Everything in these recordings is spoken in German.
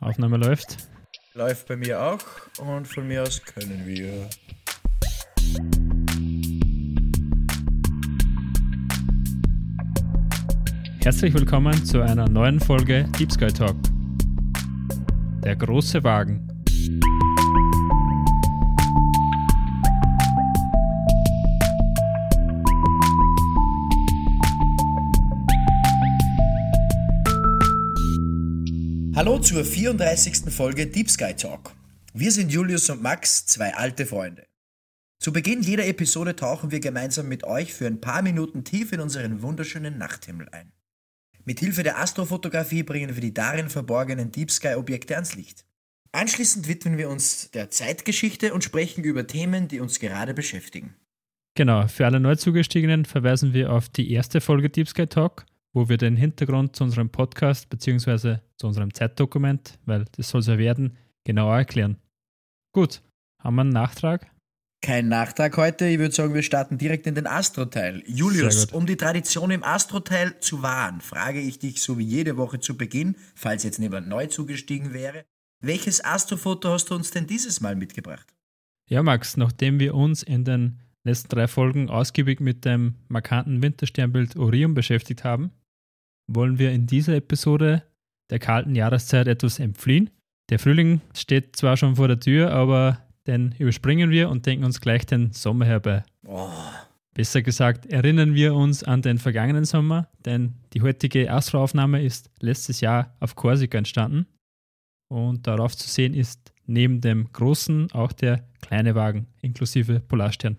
Aufnahme läuft. Läuft bei mir auch und von mir aus können wir. Herzlich willkommen zu einer neuen Folge Deep Sky Talk. Der große Wagen. Hallo zur 34. Folge Deep Sky Talk. Wir sind Julius und Max, zwei alte Freunde. Zu Beginn jeder Episode tauchen wir gemeinsam mit euch für ein paar Minuten tief in unseren wunderschönen Nachthimmel ein. Mit Hilfe der Astrofotografie bringen wir die darin verborgenen Deep Sky Objekte ans Licht. Anschließend widmen wir uns der Zeitgeschichte und sprechen über Themen, die uns gerade beschäftigen. Genau, für alle Neuzugestiegenen verweisen wir auf die erste Folge Deep Sky Talk, wo wir den Hintergrund zu unserem Podcast bzw. zu unserem Zeitdokument, weil das soll es ja werden, genauer erklären. Gut, haben wir einen Nachtrag? Kein Nachtrag heute, ich würde sagen, wir starten direkt in den Astro-Teil. Julius, um die Tradition im Astro-Teil zu wahren, frage ich dich so wie jede Woche zu Beginn, falls jetzt niemand neu zugestiegen wäre, welches Astrofoto hast du uns denn dieses Mal mitgebracht? Ja, Max, nachdem wir uns in den letzten drei Folgen ausgiebig mit dem markanten Wintersternbild Orion beschäftigt haben, wollen wir in dieser Episode der kalten Jahreszeit etwas entfliehen. Der Frühling steht zwar schon vor der Tür, aber den überspringen wir und denken uns gleich den Sommer herbei. Oh, Besser gesagt, erinnern wir uns an den vergangenen Sommer, denn die heutige Astroaufnahme ist letztes Jahr auf Korsika entstanden. Und darauf zu sehen ist neben dem großen auch der kleine Wagen inklusive Polarstern.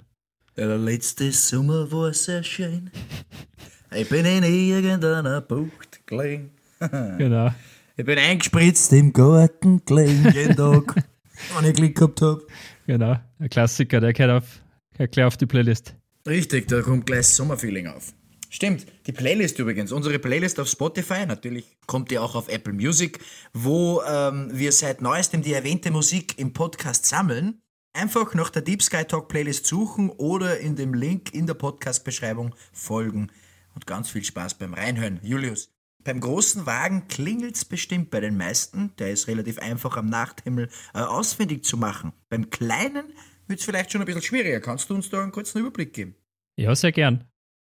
der letzte Sommer war sehr schön. Ich bin in irgendeiner Bucht gelegen. Genau. Ich bin eingespritzt im Garten gelegen jeden Tag, wenn ich Glück gehabt habe. Genau, ein Klassiker, der gehört, auf, gehört gleich auf die Playlist. Richtig, da kommt gleich Sommerfeeling auf. Stimmt, die Playlist übrigens, unsere Playlist auf Spotify, natürlich kommt die auch auf Apple Music, wo ähm, wir seit neuestem die erwähnte Musik im Podcast sammeln. Einfach nach der Deep Sky Talk Playlist suchen oder in dem Link in der Podcast-Beschreibung folgen. Und ganz viel Spaß beim Reinhören. Julius, beim großen Wagen klingelt's bestimmt bei den meisten. Der ist relativ einfach am Nachthimmel äh, ausfindig zu machen. Beim kleinen wird's vielleicht schon ein bisschen schwieriger. Kannst du uns da einen kurzen Überblick geben? Ja, sehr gern.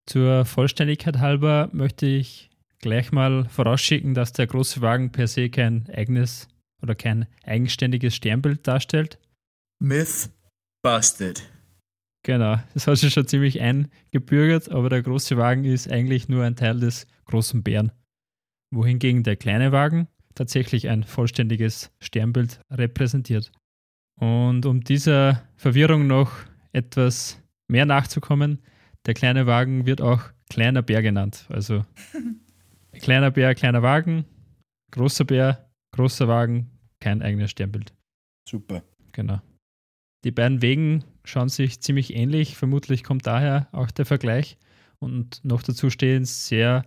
Zur Vollständigkeit halber möchte ich gleich mal vorausschicken, dass der große Wagen per se kein eigenes oder kein eigenständiges Sternbild darstellt. Myth busted. Genau, das hat sich schon ziemlich eingebürgert, aber der große Wagen ist eigentlich nur ein Teil des großen Bären. Wohingegen der kleine Wagen tatsächlich ein vollständiges Sternbild repräsentiert. Und um dieser Verwirrung noch etwas mehr nachzukommen, der kleine Wagen wird auch kleiner Bär genannt. Also kleiner Bär, kleiner Wagen, großer Bär, großer Wagen, kein eigenes Sternbild. Super. Genau. Die beiden Wegen schauen sich ziemlich ähnlich. Vermutlich kommt daher auch der Vergleich. Und noch dazu stehen sehr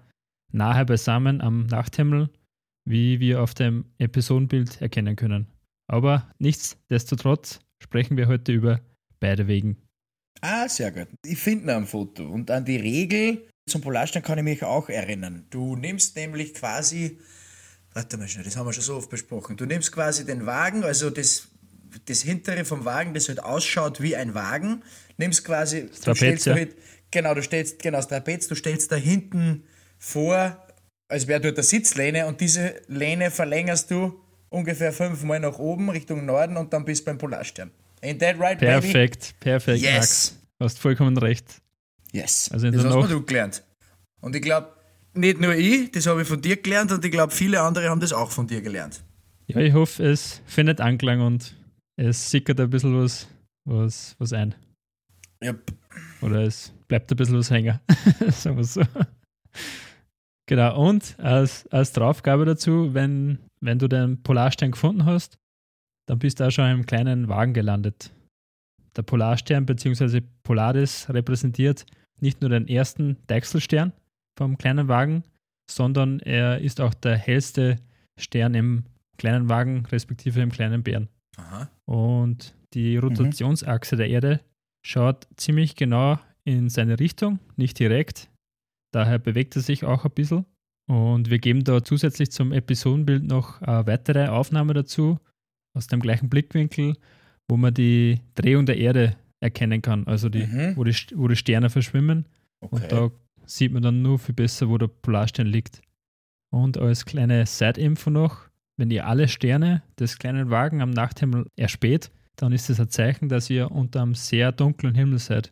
nahe beisammen am Nachthimmel, wie wir auf dem Episodenbild erkennen können. Aber nichtsdestotrotz sprechen wir heute über beide Wegen. Ah, sehr gut. Ich finde ein Foto. Und an die Regel zum Polarstern kann ich mich auch erinnern. Du nimmst nämlich quasi, warte mal schnell, das haben wir schon so oft besprochen. Du nimmst quasi den Wagen, also das, das hintere vom Wagen, das halt ausschaut wie ein Wagen, nimmst quasi, du Trapez, stellst ja. halt, genau, du stellst, genau, das Trapez, du stellst da hinten vor, als wäre dort eine Sitzlehne und diese Lehne verlängerst du ungefähr fünfmal nach oben Richtung Norden und dann bist du beim Polarstern. Ain't that right, baby? Perfekt, perfekt, Yes. Max. Du hast vollkommen recht. Yes. Also das der hast du gelernt. Und ich glaube, nicht nur ich, das habe ich von dir gelernt und ich glaube, viele andere haben das auch von dir gelernt. Ja, ich hoffe, es findet Anklang und es sickert ein bisschen was, was, was ein. Yep. Oder es bleibt ein bisschen was hängen. Sagen wir so. Genau, und als, als Draufgabe dazu, wenn, wenn du den Polarstern gefunden hast, dann bist du auch schon im kleinen Wagen gelandet. Der Polarstern bzw. Polaris repräsentiert nicht nur den ersten Deichselstern vom kleinen Wagen, sondern er ist auch der hellste Stern im kleinen Wagen, respektive im kleinen Bären. Aha. Und die Rotationsachse der Erde schaut ziemlich genau in seine Richtung, nicht direkt. Daher bewegt er sich auch ein bisschen. Und wir geben da zusätzlich zum Episodenbild noch eine weitere Aufnahme dazu, aus dem gleichen Blickwinkel, wo man die Drehung der Erde erkennen kann, also die, Mhm. wo, die, wo die Sterne verschwimmen. Okay. Und da sieht man dann nur viel besser, wo der Polarstern liegt. Und als kleine Side-Info noch, wenn ihr alle Sterne des kleinen Wagen am Nachthimmel erspäht, dann ist es ein Zeichen, dass ihr unter einem sehr dunklen Himmel seid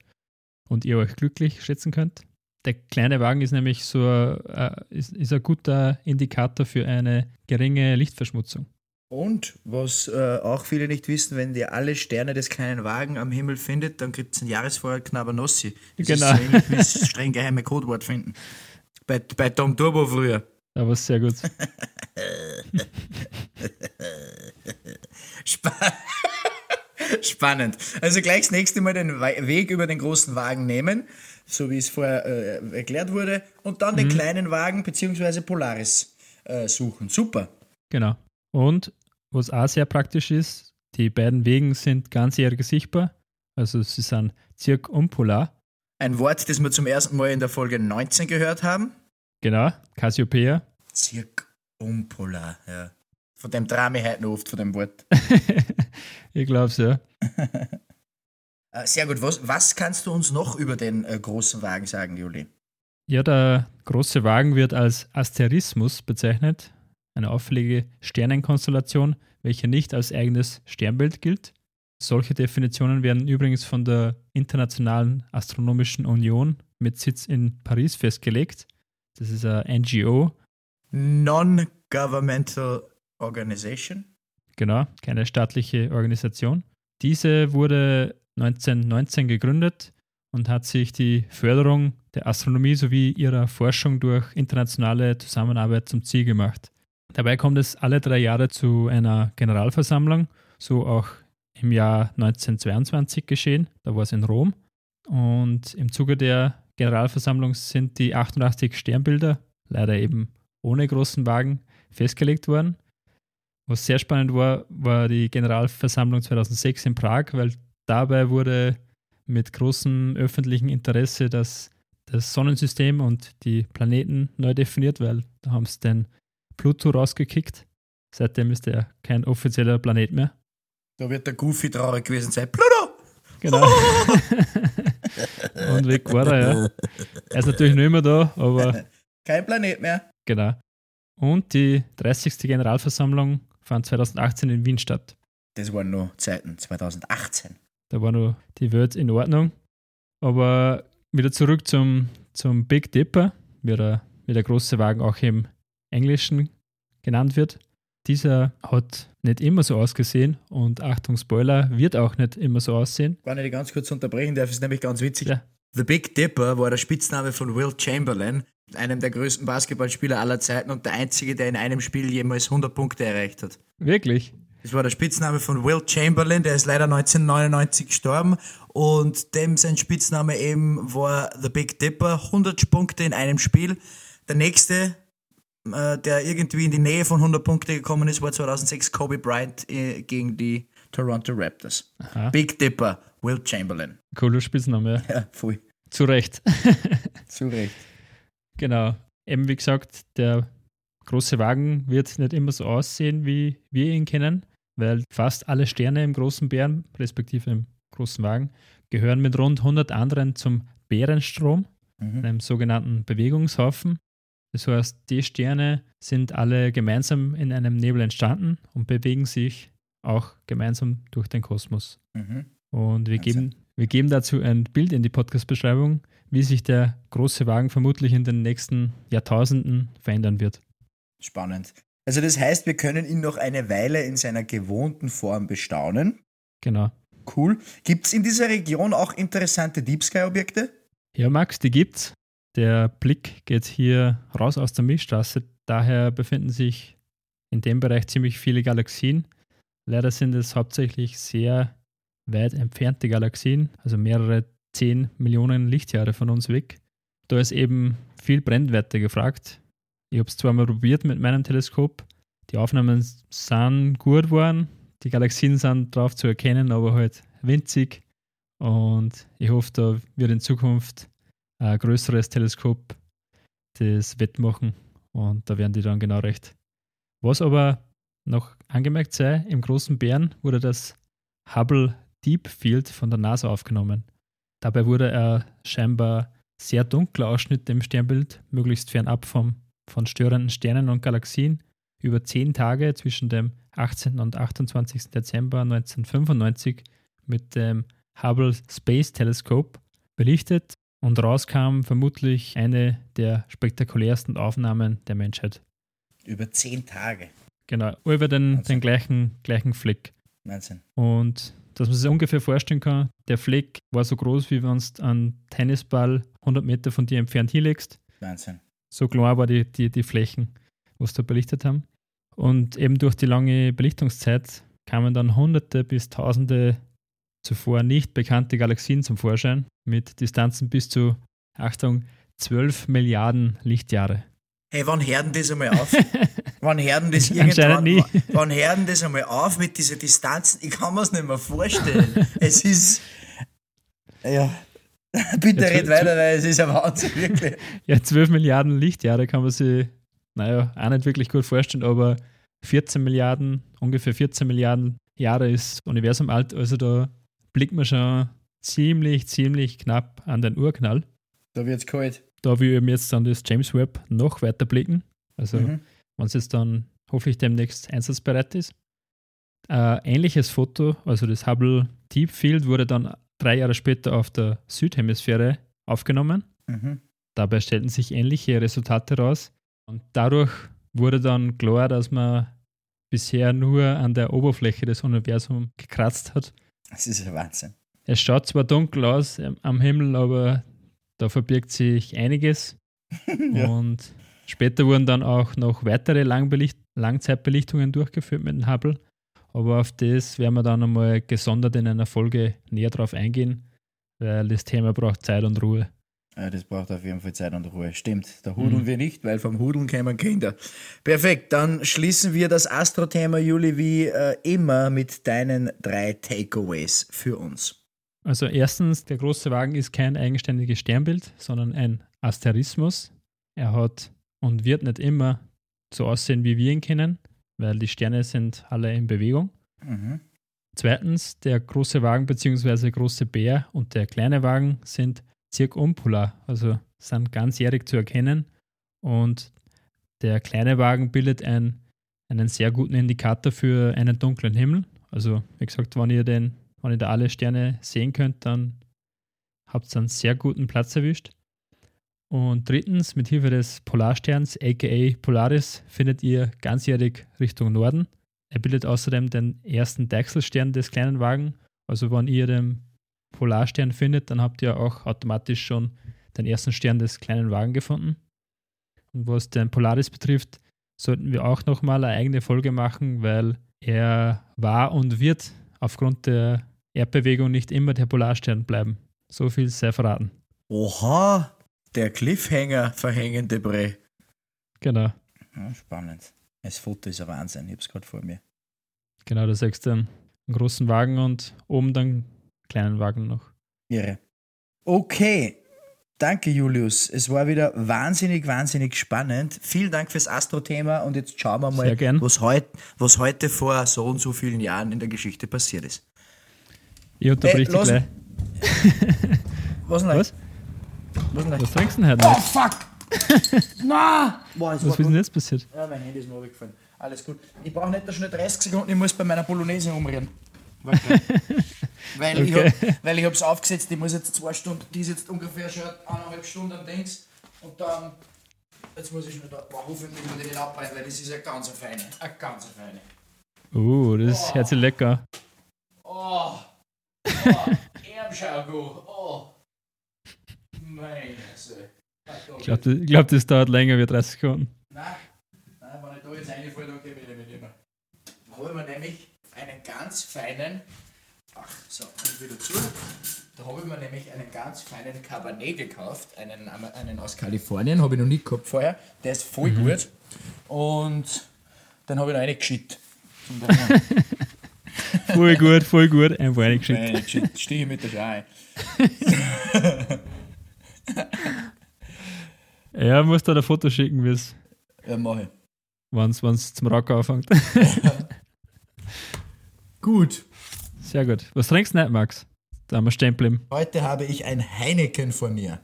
und ihr euch glücklich schätzen könnt. Der kleine Wagen ist nämlich so ein, äh, ist, ist ein guter Indikator für eine geringe Lichtverschmutzung. Und was äh, auch viele nicht wissen, wenn ihr alle Sterne des kleinen Wagen am Himmel findet, dann gibt es ein Jahresfeuer Knabernossi. Das Genau. ist so ähnlich wie streng geheime Codewort finden. Bei, bei Tom Turbo früher. Aber sehr gut. Spa Spannend. Also gleich das nächste Mal den Weg über den großen Wagen nehmen, so wie es vorher äh, erklärt wurde, und dann den kleinen Wagen bzw. Polaris äh, suchen. Super. Genau. Und was auch sehr praktisch ist, die beiden Wegen sind ganzjährig sichtbar. Also sie sind Zirk und Polar. Ein Wort, das wir zum ersten Mal in der Folge 19 gehört haben. Genau, Cassiopeia. Zirkumpolar, ja. Von dem Drame heute noch oft, von dem Wort. ich glaube es, ja. Äh, sehr gut. Was, was kannst du uns noch über den äh, großen Wagen sagen, Juli? Ja, der große Wagen wird als Asterismus bezeichnet, eine auffällige Sternenkonstellation, welche nicht als eigenes Sternbild gilt. Solche Definitionen werden übrigens von der Internationalen Astronomischen Union mit Sitz in Paris festgelegt. Das ist eine NGO, Non-Governmental Organization. genau, keine staatliche Organisation. Diese wurde 1919 gegründet und hat sich die Förderung der Astronomie sowie ihrer Forschung durch internationale Zusammenarbeit zum Ziel gemacht. Dabei kommt es alle drei Jahre zu einer Generalversammlung, so auch im Jahr 1922 geschehen, da war es in Rom. Und im Zuge der Generalversammlung sind die 88 Sternbilder, leider eben ohne großen Wagen, festgelegt worden. Was sehr spannend war, war die Generalversammlung 2006 in Prag, weil dabei wurde mit großem öffentlichen Interesse das, das Sonnensystem und die Planeten neu definiert, weil da haben sie den Pluto rausgekickt. Seitdem ist er kein offizieller Planet mehr. Da wird der Goofy traurig gewesen sein. Pluto! Genau. und weg war er, ja. Er ist natürlich nicht mehr da, aber Kein Planet mehr. Genau. Und die 30. Generalversammlung fand 2018 in Wien statt. Das waren nur Zeiten, 2018. Da war nur die Welt in Ordnung. Aber wieder zurück zum, zum Big Dipper, wie der, wie der große Wagen auch im Englischen genannt wird. Dieser hat nicht immer so ausgesehen und Achtung, Spoiler, wird auch nicht immer so aussehen. Wenn ich die ganz kurz unterbrechen darf, ist nämlich ganz witzig. Ja. The Big Dipper war der Spitzname von Will Chamberlain, einem der größten Basketballspieler aller Zeiten und der einzige, der in einem Spiel jemals 100 Punkte erreicht hat. Wirklich? Das war der Spitzname von Will Chamberlain, der ist leider 1999 gestorben und dem sein Spitzname eben war The Big Dipper, 100 Punkte in einem Spiel. Der nächste, äh, der irgendwie in die Nähe von 100 Punkte gekommen ist, war 2006 Kobe Bryant äh, gegen die Toronto Raptors. Aha. Big Dipper, Will Chamberlain. Cooler Spitzname, ja. Ja, voll. Zu Recht. Zu Recht. Genau. Eben wie gesagt, der große Wagen wird nicht immer so aussehen, wie wir ihn kennen, weil fast alle Sterne im großen Bären, respektive im großen Wagen, gehören mit rund 100 anderen zum Bärenstrom, Mhm. einem sogenannten Bewegungshaufen. Das heißt, die Sterne sind alle gemeinsam in einem Nebel entstanden und bewegen sich auch gemeinsam durch den Kosmos. Mhm. Und wir Wahnsinn. geben, wir geben dazu ein Bild in die Podcast-Beschreibung, wie sich der große Wagen vermutlich in den nächsten Jahrtausenden verändern wird. Spannend. Also das heißt, wir können ihn noch eine Weile in seiner gewohnten Form bestaunen. Genau. Cool. Gibt es in dieser Region auch interessante Deep Sky-Objekte? Ja, Max, die gibt's. Der Blick geht hier raus aus der Milchstraße. Daher befinden sich in dem Bereich ziemlich viele Galaxien. Leider sind es hauptsächlich sehr weit entfernte Galaxien, also mehrere 10 Millionen Lichtjahre von uns weg. Da ist eben viel Brennweite gefragt. Ich habe es zwar mal probiert mit meinem Teleskop. Die Aufnahmen sind gut geworden. Die Galaxien sind drauf zu erkennen, aber halt winzig. Und ich hoffe, da wird in Zukunft ein größeres Teleskop das wettmachen Und da werden die dann genau recht. Was aber noch angemerkt sei, im großen Bären wurde das Hubble Deep Field von der NASA aufgenommen. Dabei wurde er scheinbar sehr dunkler Ausschnitt im Sternbild, möglichst fernab vom, von störenden Sternen und Galaxien, über zehn Tage zwischen dem 18. und 28. Dezember 1995 mit dem Hubble Space Telescope belichtet und rauskam vermutlich eine der spektakulärsten Aufnahmen der Menschheit. Über zehn Tage. Genau, über den, den gleichen, gleichen Fleck. Wahnsinn. Und dass man sich ungefähr vorstellen kann, der Fleck war so groß, wie wenn du einen Tennisball 100 Meter von dir entfernt hinlegst. Wahnsinn. So klar war die, die, die Flächen, was da belichtet haben. Und eben durch die lange Belichtungszeit kamen dann Hunderte bis Tausende zuvor nicht bekannte Galaxien zum Vorschein mit Distanzen bis zu, Achtung, 12 Milliarden Lichtjahre. Hey, wann hören das einmal auf? wann hören das irgendwann? nie. Wann hören das einmal auf mit diesen Distanzen? Ich kann mir es nicht mehr vorstellen. es ist. Ja. Bitte Ja, red weiter, weil es ist ein Wahnsinn, wirklich. Ja, 12 Milliarden Lichtjahre kann man sich, naja, auch nicht wirklich gut vorstellen, aber 14 Milliarden, ungefähr 14 Milliarden Jahre ist das Universum alt, also da blickt man schon ziemlich, ziemlich knapp an den Urknall. Da wird's kalt. Da will ich eben jetzt dann das James Webb noch weiter blicken. Also, Mhm. Wenn es jetzt dann hoffentlich demnächst einsatzbereit ist. Ein ähnliches Foto, also das Hubble Deep Field, wurde dann drei Jahre später auf der Südhemisphäre aufgenommen. Mhm. Dabei stellten sich ähnliche Resultate raus. Und dadurch wurde dann klar, dass man bisher nur an der Oberfläche des Universums gekratzt hat. Das ist ein Wahnsinn. Es schaut zwar dunkel aus ähm, am Himmel, aber da verbirgt sich einiges. Ja. Und später wurden dann auch noch weitere Langbelicht Langzeitbelichtungen durchgeführt mit dem Hubble. Aber auf das werden wir dann einmal gesondert in einer Folge näher drauf eingehen, weil das Thema braucht Zeit und Ruhe. Ja, das braucht auf jeden Fall Zeit und Ruhe. Stimmt, da hudeln wir nicht, weil vom Hudeln kämen Kinder. Perfekt, dann schließen wir das Astro-Thema, Juli, wie äh, immer mit deinen drei Takeaways für uns. Also erstens, der große Wagen ist kein eigenständiges Sternbild, sondern ein Asterismus. Er hat und wird nicht immer so aussehen, wie wir ihn kennen, weil die Sterne sind alle in Bewegung. Mhm. Zweitens, der große Wagen bzw. große Bär und der kleine Wagen sind zirkumpolar, also sind ganzjährig zu erkennen. Und der kleine Wagen bildet ein, einen sehr guten Indikator für einen dunklen Himmel. Also, wie gesagt, wenn ihr, den, wenn ihr da alle Sterne sehen könnt, dann habt ihr einen sehr guten Platz erwischt. Und drittens, mit Hilfe des Polarsterns, aka Polaris, findet ihr ganzjährig Richtung Norden. Er bildet außerdem den ersten Deichselstern des kleinen Wagen. Also wenn ihr den Polarstern findet, dann habt ihr auch automatisch schon den ersten Stern des kleinen Wagen gefunden. Und was den Polaris betrifft, sollten wir auch nochmal eine eigene Folge machen, weil er war und wird aufgrund der Erdbewegung nicht immer der Polarstern bleiben. So viel sei verraten. Oha, der Cliffhanger verhängende Bre. Genau, Ja, spannend. Das Foto ist ein Wahnsinn, ich hab's gerade vor mir. genau, da sagst du einen großen Wagen und oben dann einen kleinen Wagen noch. Irre. Okay. Danke, Julius. Es war wieder wahnsinnig, wahnsinnig spannend. Vielen Dank fürs Astro-Thema und jetzt schauen wir mal, was, heut, was heute vor so und so vielen Jahren in der Geschichte passiert ist. Ich unterbrich Ey, dich gleich. Was? Was denn? Was trinkst du denn heute Oh, fuck! Na! Boah, Was ist denn jetzt passiert? Ja, mein Handy ist mir runtergefallen. Alles gut. Ich brauche nicht schnell 30 Sekunden, ich muss bei meiner Bolognese umrühren. Warte. weil, ich Okay. hab, weil ich hab's aufgesetzt, ich muss jetzt zwei Stunden, die ist jetzt ungefähr schon eineinhalb Stunden am Dings. Und dann, jetzt muss ich schnell da, boah, hoffentlich muss ich den abbrechen, weil das ist eine ganz feine. Eine ganz feine. Uh, das ist herzlich lecker. Oh, oh, Erbschaugo, oh. Meine. Ich glaube, das, glaub, das dauert länger wie 30 Sekunden. Nein, nein, wenn ich da jetzt reinfalle, dann gebe ich nämlich nicht mehr. Da habe ich mir nämlich einen ganz feinen, ach so, und wieder zu. Da habe ich mir nämlich einen ganz feinen Cabernet gekauft, einen, einen aus Kalifornien, habe ich noch nie gehabt vorher. Der ist voll gut. Und den habe ich noch reingeschickt. Zum Daheim. Voll gut, voll gut. Einfach reingeschickt. Reingeschickt. Stehe ich mit der Schei. Ja, musst du ein Foto schicken, wie es Ja, mach ich. wenn es zum Rock anfängt. Gut. Sehr gut. Was trinkst du nicht, Max? Da haben wir stehen geblieben. Heute habe ich ein Heineken vor mir.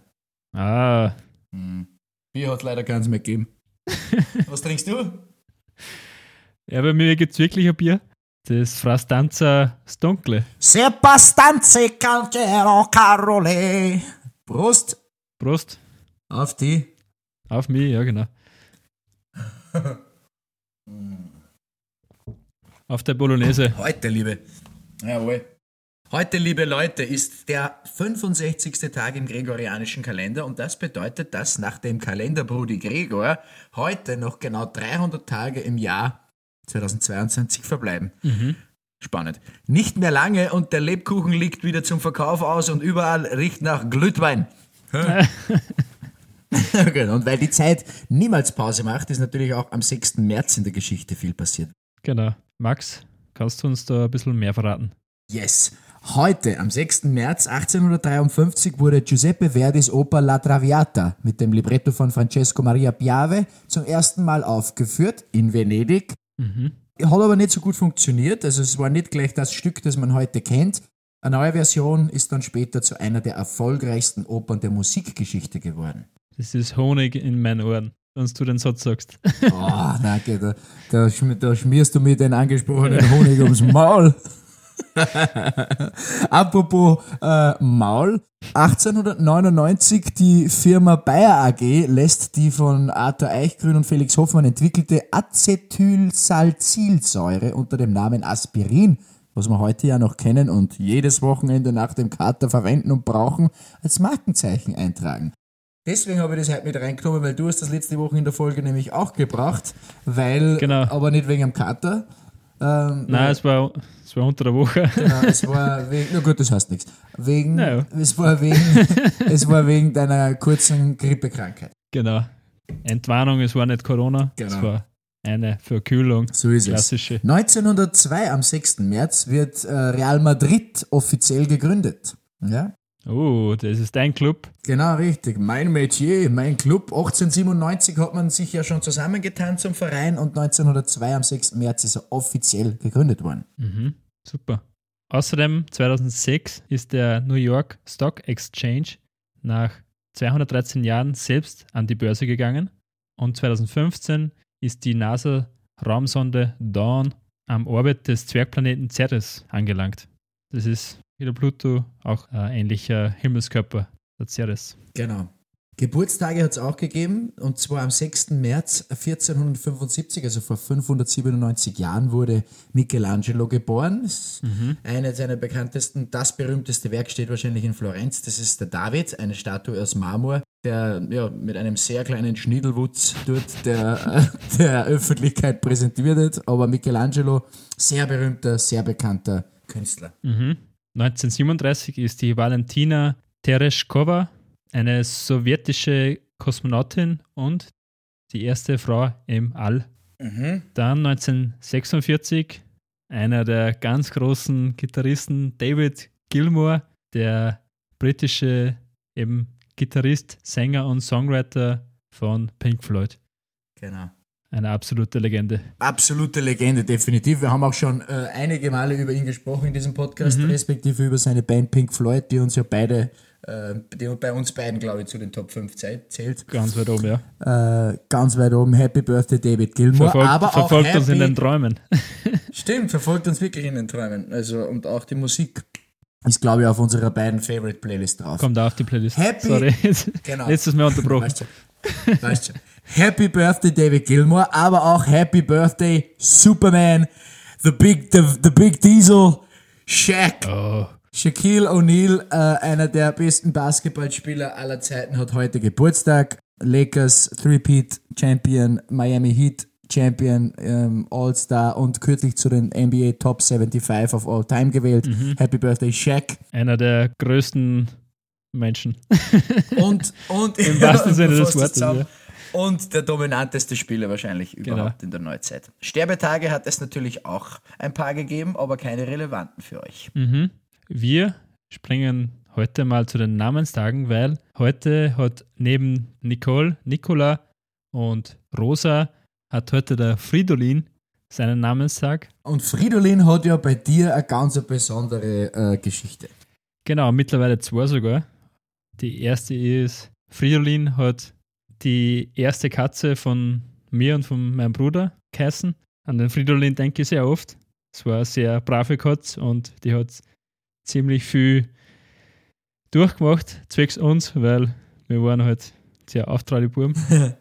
Ah, Hm. Bier hat leider keins mehr gegeben. Was trinkst du? ja, bei mir gibt es wirklich ein Bier. Das Frastanza das Dunkle. Sebastanze Calcero Carole. Prost Prost. auf die. Auf mich, ja, genau. Auf der Bolognese. Heute, liebe. Jawohl. Heute, liebe Leute, ist der 65. Tag im gregorianischen Kalender und das bedeutet, dass nach dem Kalenderbrudi Gregor heute noch genau 300 Tage im Jahr 2022 verbleiben. Spannend. Nicht mehr lange und der Lebkuchen liegt wieder zum Verkauf aus und überall riecht nach Glühwein. genau. Und weil die Zeit niemals Pause macht, ist natürlich auch am 6. März in der Geschichte viel passiert. Genau. Max, kannst du uns da ein bisschen mehr verraten? Yes. Heute, am 6. März 1853, wurde Giuseppe Verdis Oper La Traviata mit dem Libretto von Francesco Maria Piave zum ersten Mal aufgeführt in Venedig. Hat aber nicht so gut funktioniert, also es war nicht gleich das Stück, das man heute kennt. Eine neue Version ist dann später zu einer der erfolgreichsten Opern der Musikgeschichte geworden. Das ist Honig in meinen Ohren, wenn du den Satz sagst. Oh, danke, da, da, da schmierst du mir den angesprochenen Honig ums Maul. Apropos äh, Maul. 1899 die Firma Bayer AG lässt die von Arthur Eichgrün und Felix Hoffmann entwickelte Acetylsalicylsäure unter dem Namen Aspirin, was wir heute ja noch kennen und jedes Wochenende nach dem Kater verwenden und brauchen, als Markenzeichen eintragen. Deswegen habe ich das heute mit reingenommen, weil du hast das letzte Woche in der Folge nämlich auch gebracht, weil, Genau. aber nicht wegen dem Kater. Ähm, Nein, es war, es war unter der Woche. Genau, es war wegen, na gut, das heißt nichts. Wegen, Naja. es war wegen, es war wegen deiner kurzen Grippekrankheit. genau. Entwarnung, es war nicht Corona. Es Genau. war eine Verkühlung. So ist Klassische. es. 1902 am 6. März wird äh, Real Madrid offiziell gegründet. Ja? Oh, das ist dein Club. Genau, richtig. Mein Metier, mein Club. 1897 hat man sich ja schon zusammengetan zum Verein und 1902 am 6. März ist er offiziell gegründet worden. Super. Außerdem 2006 ist der New York Stock Exchange nach 213 Jahren selbst an die Börse gegangen und 2015 ist die NASA-Raumsonde Dawn am Orbit des Zwergplaneten Ceres angelangt. Das ist wie der Pluto auch ein ähnlicher Himmelskörper, der Ceres. Genau. Geburtstage hat es auch gegeben, und zwar am 6. März 1475, also vor 597 Jahren, wurde Michelangelo geboren. Das ist Eine seiner bekanntesten, das berühmteste Werk steht wahrscheinlich in Florenz. Das ist der David, eine Statue aus Marmor, der ja, mit einem sehr kleinen Schniedelwutz dort der, der Öffentlichkeit präsentiert wird. Aber Michelangelo, sehr berühmter, sehr bekannter Künstler. 1937 ist die Valentina Tereshkova, eine sowjetische Kosmonautin und die erste Frau im All. Dann 1946 einer der ganz großen Gitarristen David Gilmour, der britische eben Gitarrist, Sänger und Songwriter von Pink Floyd. Genau. Eine absolute Legende. Absolute Legende, definitiv. Wir haben auch schon äh, einige Male über ihn gesprochen in diesem Podcast, respektive über seine Band Pink Floyd, die uns ja beide, äh, die bei uns beiden, glaube ich, zu den Top 5 zäh- zählt. Ganz weit oben, ja. Äh, ganz weit oben, Happy Birthday David Gilmour. Verfolgt, aber auch verfolgt happy, uns in den Träumen. Stimmt, verfolgt uns wirklich in den Träumen. Also, und auch die Musik ist, glaube ich, auf unserer beiden Favorite Playlist drauf. Kommt auch auf die Playlist. Happy- Sorry, jetzt, Genau. letztes Mal unterbrochen. Weißt. Happy Birthday David Gilmour, aber auch Happy Birthday Superman, The Big, the, the Big Diesel, Shaq. Oh, Shaquille O'Neal, äh, einer der besten Basketballspieler aller Zeiten, hat heute Geburtstag. Lakers Three-Peat Champion, Miami Heat Champion, ähm, All-Star und kürzlich zu den NBA Top 75 of All Time gewählt. Happy Birthday Shaq. einer der größten Menschen. Und, und Im wahrsten Sinne des Wortes, ja. Und der dominanteste Spieler wahrscheinlich überhaupt in der Neuzeit. Sterbetage hat es natürlich auch ein paar gegeben, aber keine relevanten für euch. Mhm. Wir springen heute mal zu den Namenstagen, weil heute hat neben Nicole, Nicola und Rosa hat heute der Fridolin seinen Namenstag. Und Fridolin hat ja bei dir eine ganz besondere äh, Geschichte. Genau, mittlerweile zwei sogar. Die erste ist, Fridolin hat die erste Katze von mir und von meinem Bruder geheißen. An den Fridolin denke ich sehr oft. Es war eine sehr brave Katze und die hat ziemlich viel durchgemacht, zwecks uns, weil wir waren halt sehr auftragende Buben.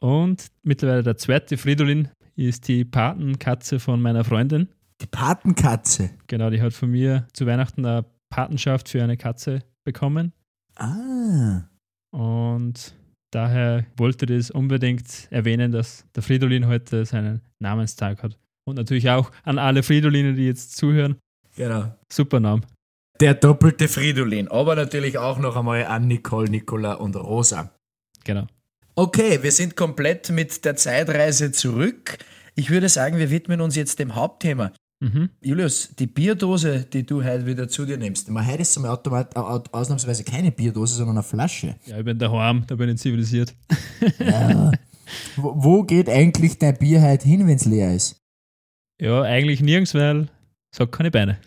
und mittlerweile der zweite Fridolin ist die Patenkatze von meiner Freundin. Die Patenkatze? Genau, die hat von mir zu Weihnachten eine Patenschaft für eine Katze bekommen. Ah. Und daher wollte ich das unbedingt erwähnen, dass der Fridolin heute seinen Namenstag hat. Und natürlich auch an alle Fridolinen, die jetzt zuhören. Genau. Super Name. Der doppelte Fridolin, aber natürlich auch noch einmal an Nicole, Nicola und Rosa. Genau. Okay, wir sind komplett mit der Zeitreise zurück. Ich würde sagen, wir widmen uns jetzt dem Hauptthema. Mhm. Julius, die Bierdose, die du heute wieder zu dir nimmst, mal heute ist es Automat, ausnahmsweise keine Bierdose, sondern eine Flasche. Ja, ich bin daheim, da bin ich zivilisiert. Ja. wo, wo geht eigentlich dein Bier heute hin, wenn es leer ist? Ja, eigentlich nirgends, weil es hat keine Beine.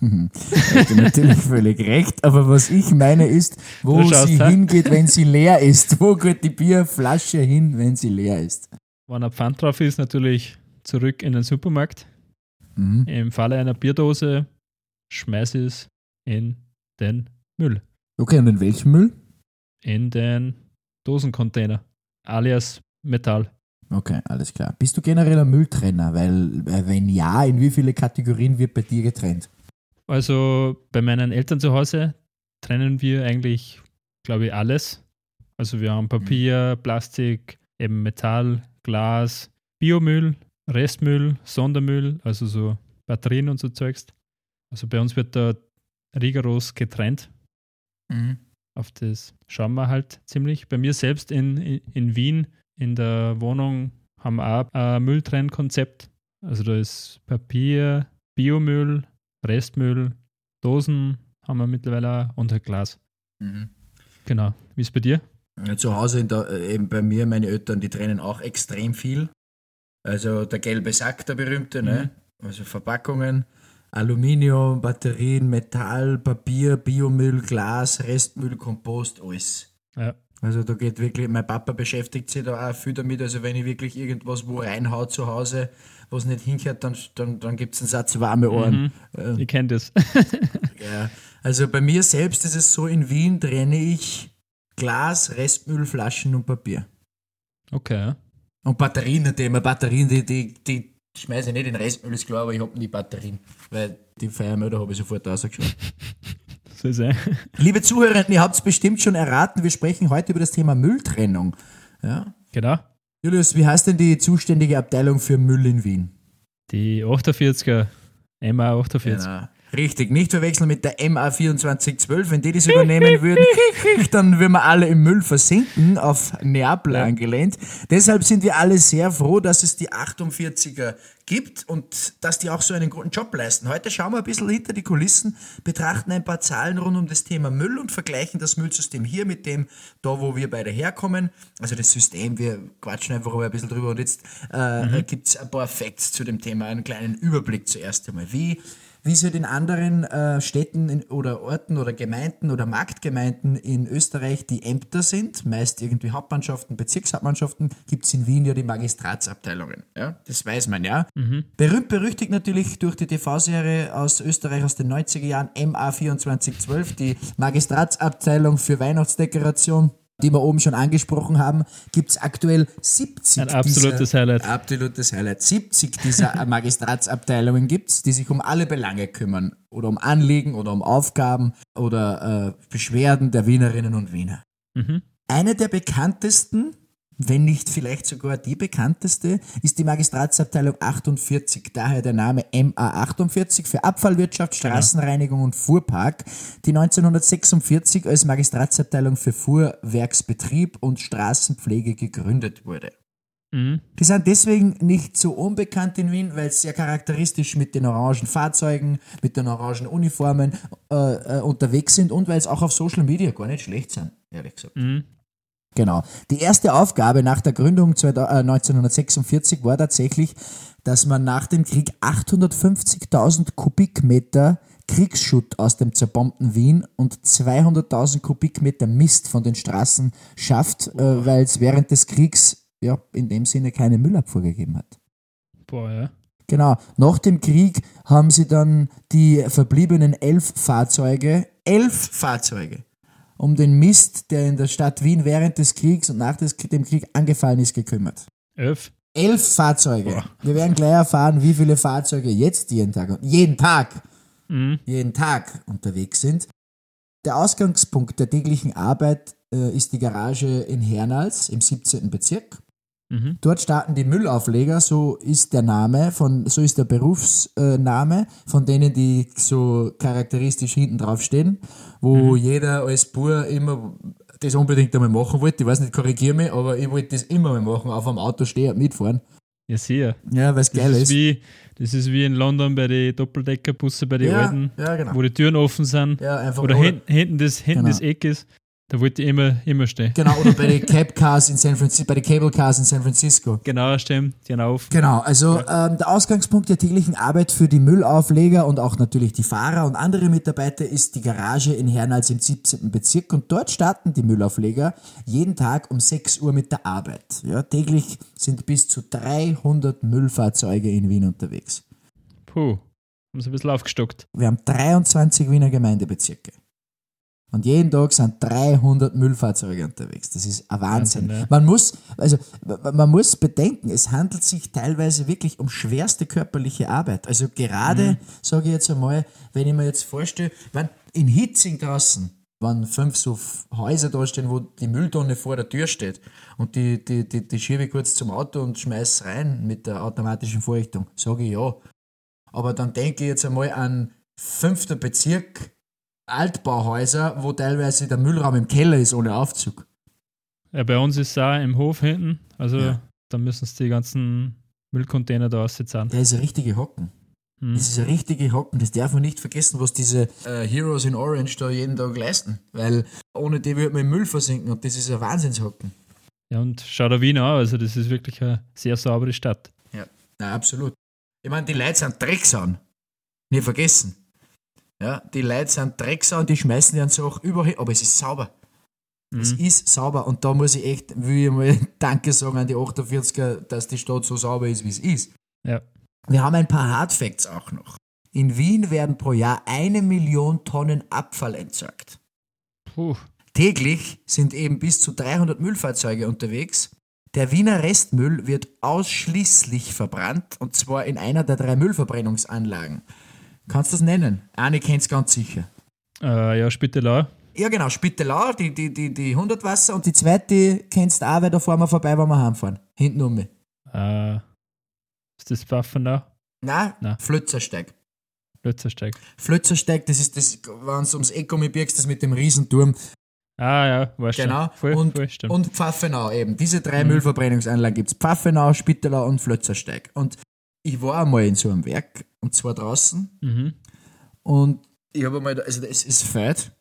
Hast du natürlich völlig recht, aber was ich meine ist, wo sie he? hingeht, wenn sie leer ist. Wo geht die Bierflasche hin, wenn sie leer ist? Wenn ein Pfand drauf ist, natürlich zurück in den Supermarkt. Mhm. Im Falle einer Bierdose schmeiße ich es in den Müll. Okay, und in welchen Müll? In den Dosencontainer, alias Metall. Okay, alles klar. Bist du generell ein Mülltrenner? Weil, wenn ja, in wie viele Kategorien wird bei dir getrennt? Also bei meinen Eltern zu Hause trennen wir eigentlich, glaube ich, alles. Also wir haben Papier, Plastik, eben Metall, Glas, Biomüll, Restmüll, Sondermüll, also so Batterien und so Zeugs. Also bei uns wird da rigoros getrennt. Mhm. Auf das schauen wir halt ziemlich. Bei mir selbst in, in Wien, in der Wohnung, haben wir auch ein Mülltrennkonzept. Also da ist Papier, Biomüll, Restmüll, Dosen haben wir mittlerweile auch und halt Glas. Mhm. Genau. Wie ist es bei dir? Ja, zu Hause der, äh, eben bei mir, meine Eltern, die trennen auch extrem viel. Also der gelbe Sack, der berühmte, ne? mhm. ne? also Verpackungen, Aluminium, Batterien, Metall, Papier, Biomüll, Glas, Restmüll, Kompost, alles. Ja. Also da geht wirklich, mein Papa beschäftigt sich da auch viel damit, also wenn ich wirklich irgendwas wo reinhaut zu Hause, was nicht hinkehrt, dann, dann, dann gibt es einen Satz warme Ohren. Mhm. Ich kenne das. ja. Also bei mir selbst ist es so, in Wien trenne ich Glas, Restmüll, Flaschen und Papier. Okay. Und Batterien, das Thema Batterien, die, die, die schmeiße ich nicht in Restmüll, ist klar, aber ich habe die Batterien, weil die Feuermelder habe ich sofort rausgeschaut. so sein. Liebe Zuhörer, ihr habt es bestimmt schon erraten, wir sprechen heute über das Thema Mülltrennung. Ja? Genau. Julius, wie heißt denn die zuständige Abteilung für Müll in Wien? Die 48er, MA 48. Genau. Richtig, nicht verwechseln mit der MA 2412. Wenn die das übernehmen würden, dann würden wir alle im Müll versinken, auf Neapel ja. angelehnt. Deshalb sind wir alle sehr froh, dass es die 48er gibt und dass die auch so einen guten Job leisten. Heute schauen wir ein bisschen hinter die Kulissen, betrachten ein paar Zahlen rund um das Thema Müll und vergleichen das Müllsystem hier mit dem, da wo wir beide herkommen. Also das System, wir quatschen einfach ein bisschen drüber und jetzt äh, mhm. gibt es ein paar Facts zu dem Thema, einen kleinen Überblick zuerst einmal. Wie wie es halt in anderen äh, Städten in, oder Orten oder Gemeinden oder Marktgemeinden in Österreich die Ämter sind, meist irgendwie Hauptmannschaften, Bezirkshauptmannschaften, gibt es in Wien ja die Magistratsabteilungen. Ja, das weiß man ja. Mhm. Berühmt berüchtigt natürlich durch die TV-Serie aus Österreich aus den 90er Jahren MA2412, die Magistratsabteilung für Weihnachtsdekoration die wir oben schon angesprochen haben, gibt es aktuell 70 Ein absolutes dieser, Highlight. Absolutes Highlight. 70 dieser Magistratsabteilungen gibt es, die sich um alle Belange kümmern. Oder um Anliegen oder um Aufgaben oder äh, Beschwerden der Wienerinnen und Wiener. Mhm. Eine der bekanntesten wenn nicht vielleicht sogar die bekannteste, ist die Magistratsabteilung 48, daher der Name MA48 für Abfallwirtschaft, genau. Straßenreinigung und Fuhrpark, die 1946 als Magistratsabteilung für Fuhrwerksbetrieb und Straßenpflege gegründet wurde. Mhm. Die sind deswegen nicht so unbekannt in Wien, weil es sehr charakteristisch mit den orangen Fahrzeugen, mit den orangen Uniformen äh, äh, unterwegs sind und weil es auch auf Social Media gar nicht schlecht sind, ehrlich gesagt. Mhm. Genau. Die erste Aufgabe nach der Gründung 1946 war tatsächlich, dass man nach dem Krieg 850.000 Kubikmeter Kriegsschutt aus dem zerbombten Wien und 200.000 Kubikmeter Mist von den Straßen schafft, äh, weil es während des Kriegs ja in dem Sinne keine Müllabfuhr gegeben hat. Boah, ja. Genau. Nach dem Krieg haben sie dann die verbliebenen elf Fahrzeuge, elf Fahrzeuge, um den Mist, der in der Stadt Wien während des Kriegs und nach dem Krieg angefallen ist, gekümmert. Elf? Elf Fahrzeuge. Boah. Wir werden gleich erfahren, wie viele Fahrzeuge jetzt jeden Tag, jeden Tag, mhm. jeden Tag unterwegs sind. Der Ausgangspunkt der täglichen Arbeit äh, ist die Garage in Hernals im 17. Bezirk. Mhm. Dort starten die Müllaufleger, so ist der Name, von, so ist der Berufsname von denen, die so charakteristisch hinten drauf stehen, wo mhm. jeder als Bur immer das unbedingt einmal machen wollte. Ich weiß nicht, korrigiere mich, aber ich wollte das immer mal machen, auf einem Auto stehen und mitfahren. Ja, sehr. Ja, weil es geil ist. Wie, das ist wie in London bei den Doppeldeckerbussen, bei den ja, alten, ja, genau. wo die Türen offen sind. Ja, einfach oder hinten, hinten, das, hinten genau. das Eck ist. Da wollte ich immer, immer stehen. Genau, oder bei den Cab Cars in San Francisco, bei den Cable Cars in San Francisco. Genau, stimmt, die auf. Genau, also ja. ähm, der Ausgangspunkt der täglichen Arbeit für die Müllaufleger und auch natürlich die Fahrer und andere Mitarbeiter ist die Garage in Hernals im 17. Bezirk und dort starten die Müllaufleger jeden Tag um 6 Uhr mit der Arbeit. Ja, täglich sind bis zu 300 Müllfahrzeuge in Wien unterwegs. Puh, haben sie ein bisschen aufgestockt. Wir haben 23 Wiener Gemeindebezirke. Und jeden Tag sind 300 Müllfahrzeuge unterwegs. Das ist ein Wahnsinn. Wahnsinn ja. Man muss, also, man muss bedenken, es handelt sich teilweise wirklich um schwerste körperliche Arbeit. Also gerade, mhm. sage ich jetzt einmal, wenn ich mir jetzt vorstelle, wenn in Hitzing draußen, wenn fünf so Häuser da stehen, wo die Mülltonne vor der Tür steht und die, die, die, die schiebe ich kurz zum Auto und schmeiß rein mit der automatischen Vorrichtung, sage ich ja. Aber dann denke ich jetzt einmal an fünfter Bezirk, Altbauhäuser, wo teilweise der Müllraum im Keller ist ohne Aufzug. Ja, bei uns ist es auch im Hof hinten. Also ja. da müssen sie die ganzen Müllcontainer da aussitzen. Der ist ein richtige Hocken. Hm. Das ist ein richtige Hocken. Das darf man nicht vergessen, was diese äh, Heroes in Orange da jeden Tag leisten. Weil ohne die würde man im Müll versinken und das ist ein Wahnsinnshocken. Ja, und schau da Wien an. Also das ist wirklich eine sehr saubere Stadt. Ja, na, absolut. Ich meine, die Leute sind Drecksauen. Nicht vergessen. Ja, die Leute sind Drecksau und die schmeißen ihren Sachen überall, aber es ist sauber. Mhm. Es ist sauber und da muss ich echt, will ich mal Danke sagen an die 48er, dass die Stadt so sauber ist, wie es ist. Ja. Wir haben ein paar Hardfacts auch noch. In Wien werden pro Jahr eine Million Tonnen Abfall entsorgt. Puh. Täglich sind eben bis zu 300 Müllfahrzeuge unterwegs. Der Wiener Restmüll wird ausschließlich verbrannt und zwar in einer der drei Müllverbrennungsanlagen. Kannst du das nennen? Eine kennt es ganz sicher. Äh, ja, Spittelau. Ja, genau, Spittelau, die, die, die, die 100 Wasser und die zweite kennst du auch, weil da fahren wir vorbei, wenn wir heimfahren. Hinten um mich. Äh, ist das Pfaffenau? Nein, Nein. Flötzersteig. Flötzersteig. Flötzersteig, das ist das, wenn du ums birgst, das mit dem Riesenturm. Ah ja, war schon. Genau. Voll, und, voll, und Pfaffenau eben. Diese drei mhm. Müllverbrennungsanlagen gibt es. Pfaffenau, Spittelau und Flötzersteig. Und ich war einmal in so einem Werk, und zwar draußen. Mhm. Und ich habe einmal, also es ist fett.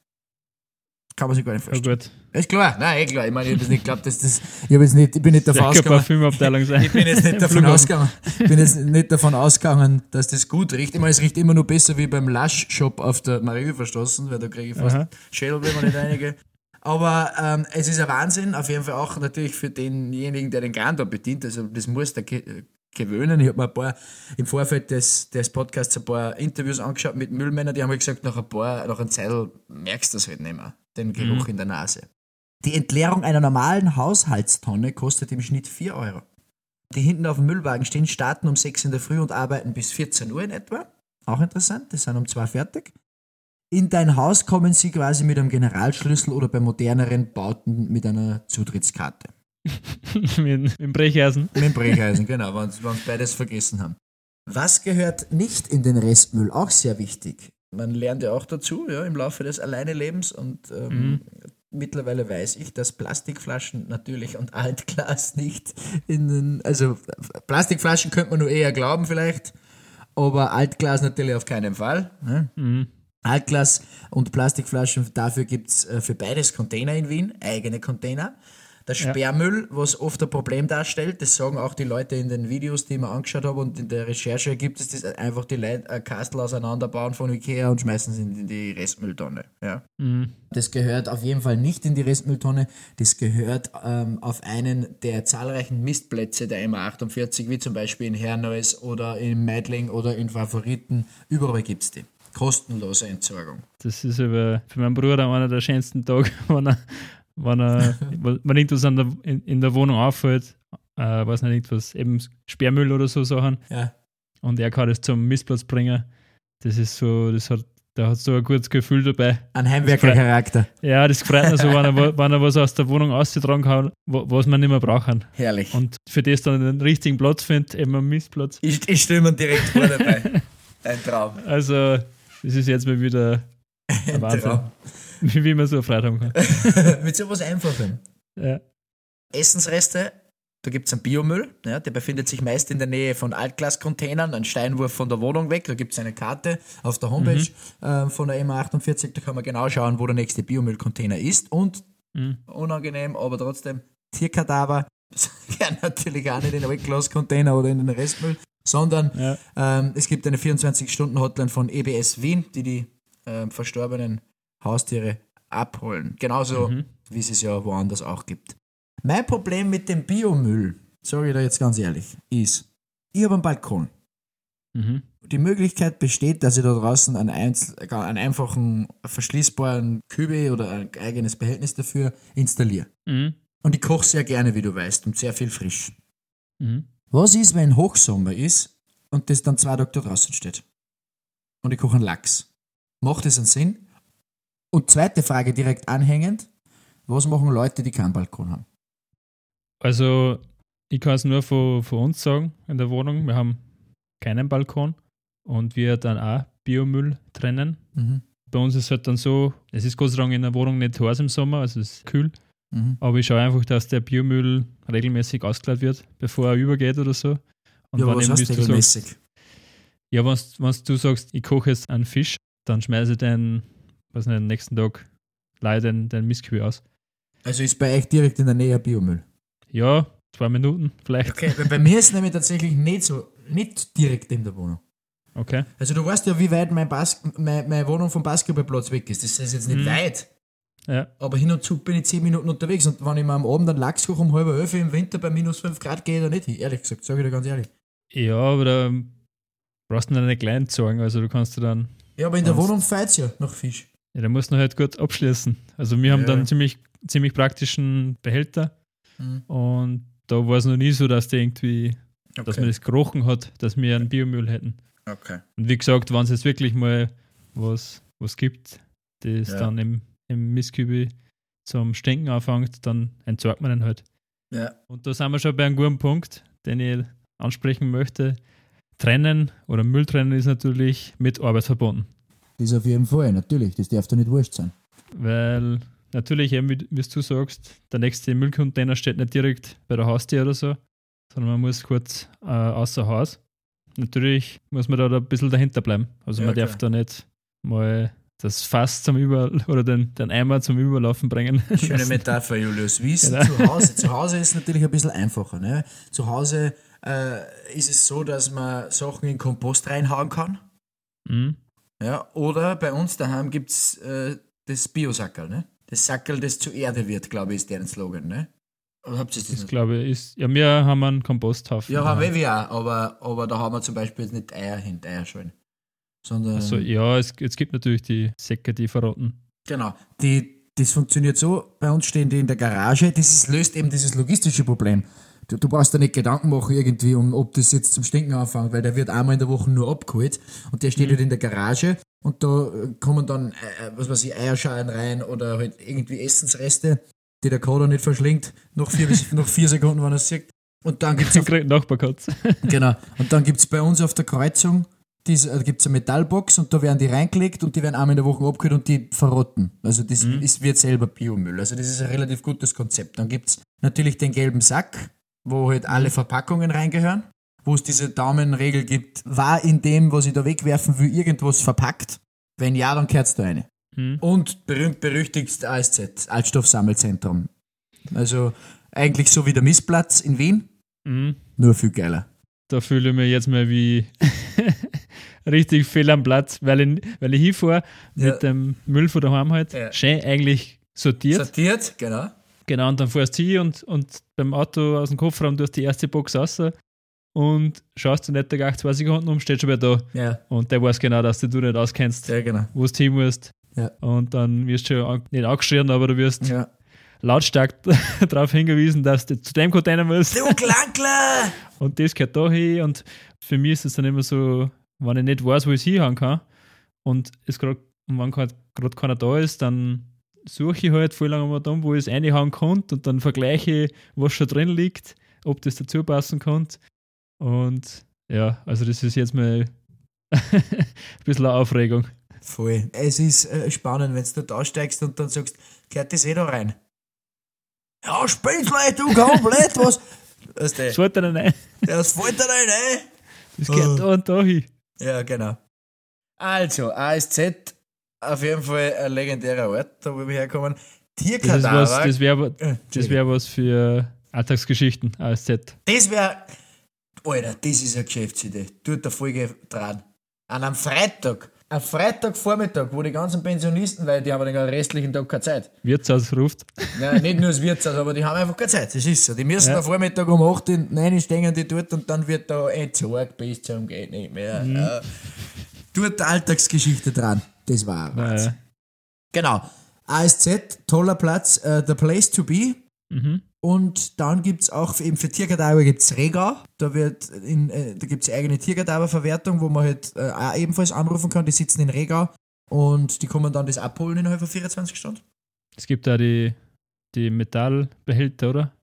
Kann man sich gar nicht vorstellen. Oh ist klar, nein, eh klar. Ich meine, ich habe nicht geglaubt, dass das. Ich, jetzt nicht, ich bin nicht davon ausgegangen. ich bin jetzt nicht davon ausgegangen. Ich bin jetzt nicht davon ausgegangen, dass das gut riecht. Ich meine, es riecht immer nur besser wie beim Lush-Shop auf der Marie verstoßen, weil da kriege ich fast Aha. Schädel, wenn man nicht einige. Aber ähm, es ist ein Wahnsinn, auf jeden Fall auch natürlich für denjenigen, der den Garn da bedient. Also das muss der gewöhnen. Ich habe mir ein paar im Vorfeld des, des Podcasts ein paar Interviews angeschaut mit Müllmännern, die haben gesagt, nach ein paar, nach einem Zettel merkst du das halt nicht mehr, den Geruch mhm. in der Nase. Die Entleerung einer normalen Haushaltstonne kostet im Schnitt 4 Euro. Die hinten auf dem Müllwagen stehen, starten um 6 in der Früh und arbeiten bis 14 Uhr in etwa. Auch interessant, die sind um 2 fertig. In dein Haus kommen sie quasi mit einem Generalschlüssel oder bei moderneren Bauten mit einer Zutrittskarte. mit, dem Brecheisen. Mit dem Brecheisen, genau, wenn wir beides vergessen haben. Was gehört nicht in den Restmüll? Auch sehr wichtig. Man lernt ja auch dazu, ja, im Laufe des Alleinelebens und ähm, mhm. mittlerweile weiß ich, dass Plastikflaschen natürlich und Altglas nicht in den, also Plastikflaschen könnte man nur eher glauben vielleicht, aber Altglas natürlich auf keinen Fall. Ne? Mhm. Altglas und Plastikflaschen, dafür gibt es äh, für beides Container in Wien, eigene Container. Der Sperrmüll, was oft ein Problem darstellt, das sagen auch die Leute in den Videos, die ich mir angeschaut habe und in der Recherche gibt es das einfach die Leute ein Kastel auseinanderbauen von Ikea und schmeißen es in die Restmülltonne. Ja. Mhm. Das gehört auf jeden Fall nicht in die Restmülltonne. Das gehört ähm, auf einen der zahlreichen Mistplätze der MA48, wie zum Beispiel in Herneues oder in Meidling oder in Favoriten. Überall gibt es die. Kostenlose Entsorgung. Das ist aber für meinen Bruder einer der schönsten Tage, wenn er, wenn er wenn irgendwas an der, in, in der Wohnung auffällt, äh, weiß nicht, irgendwas, eben Sperrmüll oder so Sachen, Ja. und er kann das zum Missplatz bringen. Das ist so, das hat, der hat so ein gutes Gefühl dabei. Ein Heimwerkercharakter. Ja, das freut mich so, wenn er, wenn er was aus der Wohnung ausgetragen kann, wa- was man nicht mehr brauchen. Herrlich. Und für das dann den richtigen Platz findet, eben am Mistplatz. Ich, ich stelle mir direkt vor dabei. Ein Traum. Also, das ist jetzt mal wieder Ein Wahnsinn. Traum. wie, man so Freude haben kann. Mit sowas Einfachem. Ja. Essensreste, da gibt es einen Biomüll, ja, der befindet sich meist in der Nähe von Altglascontainern, ein Steinwurf von der Wohnung weg. Da gibt es eine Karte auf der Homepage äh, von der MA48, da kann man genau schauen, wo der nächste Biomüllcontainer ist. Und Mhm. unangenehm, aber trotzdem, Tierkadaver gern natürlich auch nicht in den Altglascontainer oder in den Restmüll, sondern Ja. ähm, es gibt eine 24-Stunden-Hotline von EBS Wien, die die ähm, verstorbenen Haustiere abholen. Genauso Mhm. wie es es ja woanders auch gibt. Mein Problem mit dem Biomüll, sage ich da jetzt ganz ehrlich, ist, ich habe einen Balkon. Mhm. Die Möglichkeit besteht, dass ich da draußen einen, einzel einen einfachen verschließbaren Kübel oder ein eigenes Behältnis dafür installiere. Mhm. Und ich koche sehr gerne, wie du weißt, und sehr viel frisch. Mhm. Was ist, wenn Hochsommer ist und das dann zwei Tage da draußen steht? Und ich koche einen Lachs. Macht das einen Sinn? Und zweite Frage direkt anhängend. Was machen Leute, die keinen Balkon haben? Also, ich kann es nur von, von uns sagen in der Wohnung. Wir haben keinen Balkon und wir dann auch Biomüll trennen. Mhm. Bei uns ist es halt dann so, es ist Gott sei Dank in der Wohnung nicht heiß im Sommer, also es ist kühl. Mhm. Aber ich schaue einfach, dass der Biomüll regelmäßig ausgeladen wird, bevor er übergeht oder so. Und Ja, was heißt du sagst, regelmäßig? ja, wenn du sagst, ich koche jetzt einen Fisch, dann schmeiße ich den, was nicht, am nächsten Tag leider den, den Mistkühl aus. Also ist bei euch direkt in der Nähe Biomüll? Ja, zwei Minuten vielleicht. Okay, weil bei mir ist nämlich tatsächlich nicht so, nicht direkt in der Wohnung. Okay. Also du weißt ja, wie weit mein Bas meine, meine Wohnung vom Basketballplatz weg ist. Das ist jetzt nicht Mhm. weit, Ja. aber hin und zu bin ich 10 Minuten unterwegs und wenn ich mir am Abend einen Lachs koche um halb elf im Winter bei minus 5 Grad gehe ich da nicht hin. Ehrlich gesagt, sage ich dir ganz ehrlich. Ja, aber da brauchst du nicht klein sorgen, also du kannst du dann, Ja, aber in der? Wohnung feit's ja nach Fisch. Ja, da musst du halt gut abschließen. Also wir haben Ja. dann ziemlich, ziemlich praktischen Behälter Mhm. und da war es noch nie so, dass der irgendwie, dass Okay. man das gerochen hat, dass wir einen Biomüll hätten. okay. Und wie gesagt, wenn es jetzt wirklich mal was, was gibt, das Ja. dann im, im Mistkübel zum Stinken anfängt, dann entsorgt man den halt. Ja. Und da sind wir schon bei einem guten Punkt, den ich ansprechen möchte. Trennen oder Müll trennen ist natürlich mit Arbeit verbunden. Das auf jeden Fall, natürlich. Das darf doch nicht wurscht sein. Weil natürlich, eben, wie, wie du sagst, der nächste Müllcontainer steht nicht direkt bei der Haustür oder so, sondern man muss kurz äh, außer Haus. Natürlich muss man da, da ein bisschen dahinter bleiben. Also Ja, man darf klar. da nicht mal das Fass zum Über oder den, den Eimer zum Überlaufen bringen. Schöne Metapher, Julius. Wie ist Genau. zu Hause? Zu Hause ist natürlich ein bisschen einfacher. Ne? Zu Hause äh, ist es so, dass man Sachen in Kompost reinhauen kann. Mhm. Ja? Oder bei uns daheim gibt es äh, das Biosackerl. Ne? Das Sackerl, das zu Erde wird, glaube ich, ist deren Slogan. Ne? Oder habt ihr das Das nicht? glaube ich ist. Ja, wir haben einen Komposthaufen. Ja, haben wir auch, aber, aber da haben wir zum Beispiel jetzt nicht Eier hin, Eierschalen. Sondern. Also ja, es, es gibt natürlich die Säcke, die verrotten. Genau. Die, das funktioniert so, bei uns stehen die in der Garage, das ist, löst eben dieses logistische Problem. Du, du brauchst da nicht Gedanken machen irgendwie, um, ob das jetzt zum Stinken anfängt, weil der wird einmal in der Woche nur abgeholt und der steht halt in der Garage und da äh, kommen dann, äh, was weiß ich, Eierschalen rein oder halt irgendwie Essensreste, die der Kader nicht verschlingt, nach vier, bis, nach vier Sekunden, wenn er es sieht. Und dann gibt's Nachbarkatz. Genau. Und dann gibt es bei uns auf der Kreuzung, diese, äh, gibt's eine Metallbox und da werden die reingelegt und die werden einmal in der Woche abgeholt und die verrotten. Also das ist, wird selber Biomüll. Also das ist ein relativ gutes Konzept. Dann gibt es natürlich den gelben Sack, wo halt alle Verpackungen reingehören, wo es diese Daumenregel gibt, war in dem, was ich da wegwerfen will, irgendwas verpackt? Wenn ja, dann gehört da eine. Mhm. Und berühmt berüchtigst ASZ, Altstoffsammelzentrum. Also eigentlich so wie der Missplatz in Wien, Mhm. nur viel geiler. Da fühle ich mich jetzt mal wie richtig fehl am Platz, weil ich, weil ich hinfahre Ja. mit dem Müll von daheim halt. Ja. Schön eigentlich sortiert. Sortiert, genau. Genau, und dann fährst du hin und, und beim Auto aus dem Kofferraum tust die erste Box raus und schaust du nicht gleich zwei Sekunden um, steht schon wieder da. Ja, Und der weiß genau, dass du nicht auskennst, sehr genau. wo du hin musst. Ja. Und dann wirst du schon nicht angeschrien, aber du wirst Ja. lautstark darauf hingewiesen, dass du zu dem Container musst. Du Klankler! Und das gehört da hin. Und für mich ist es dann immer so, wenn ich nicht weiß, wo ich es hinhauen kann und es gerade, und wenn gerade keiner da ist, dann suche ich halt voll lange mal da, wo ich es reinhauen konnte und dann vergleiche ich, was schon drin liegt, ob das dazu passen könnte. Und ja, also das ist jetzt mal ein bisschen eine Aufregung. Voll. Es ist äh, spannend, wenn du da aussteigst und dann sagst, gehört das eh da rein? Ja, du komplett was. Weißt Das du, fällt dann ein. das fällt dir rein, ey. Das gehört da und da hin. Ja, genau. Also, ASZ, auf jeden Fall ein legendärer Ort, da wo wir herkommen. Das, Tierkadaver. was, das wäre Äh, das wär was für Alltagsgeschichten, ASZ. Das wäre, Alter, das ist eine Geschäftsidee. Tut der Folge dran. An einem Freitag, am Freitagvormittag, wo die ganzen Pensionisten, weil die haben den restlichen Tag keine Zeit. Wirtshaus ruft. Nein, nicht nur das Wirtshaus, aber die haben einfach keine Zeit. Das ist so. Die müssen Ja. am Vormittag um 8 Uhr, 9 Uhr stehen die dort und dann wird da entsorgt bis zum geht nicht mehr. Ja. Tut die Alltagsgeschichte dran. Das war Wahnsinn. Äh, Genau. ASZ, toller Platz, äh, the place to be. mhm. Und dann gibt es auch eben für Tierkadaver gibt's Rega. Da, wird in, äh, da gibt es eigene Tierkadaververwertung, wo man halt äh, auch ebenfalls anrufen kann. Die sitzen in Rega und die kommen dann das abholen innerhalb von 24 Stunden. Es gibt da die, die Metallbehälter, oder?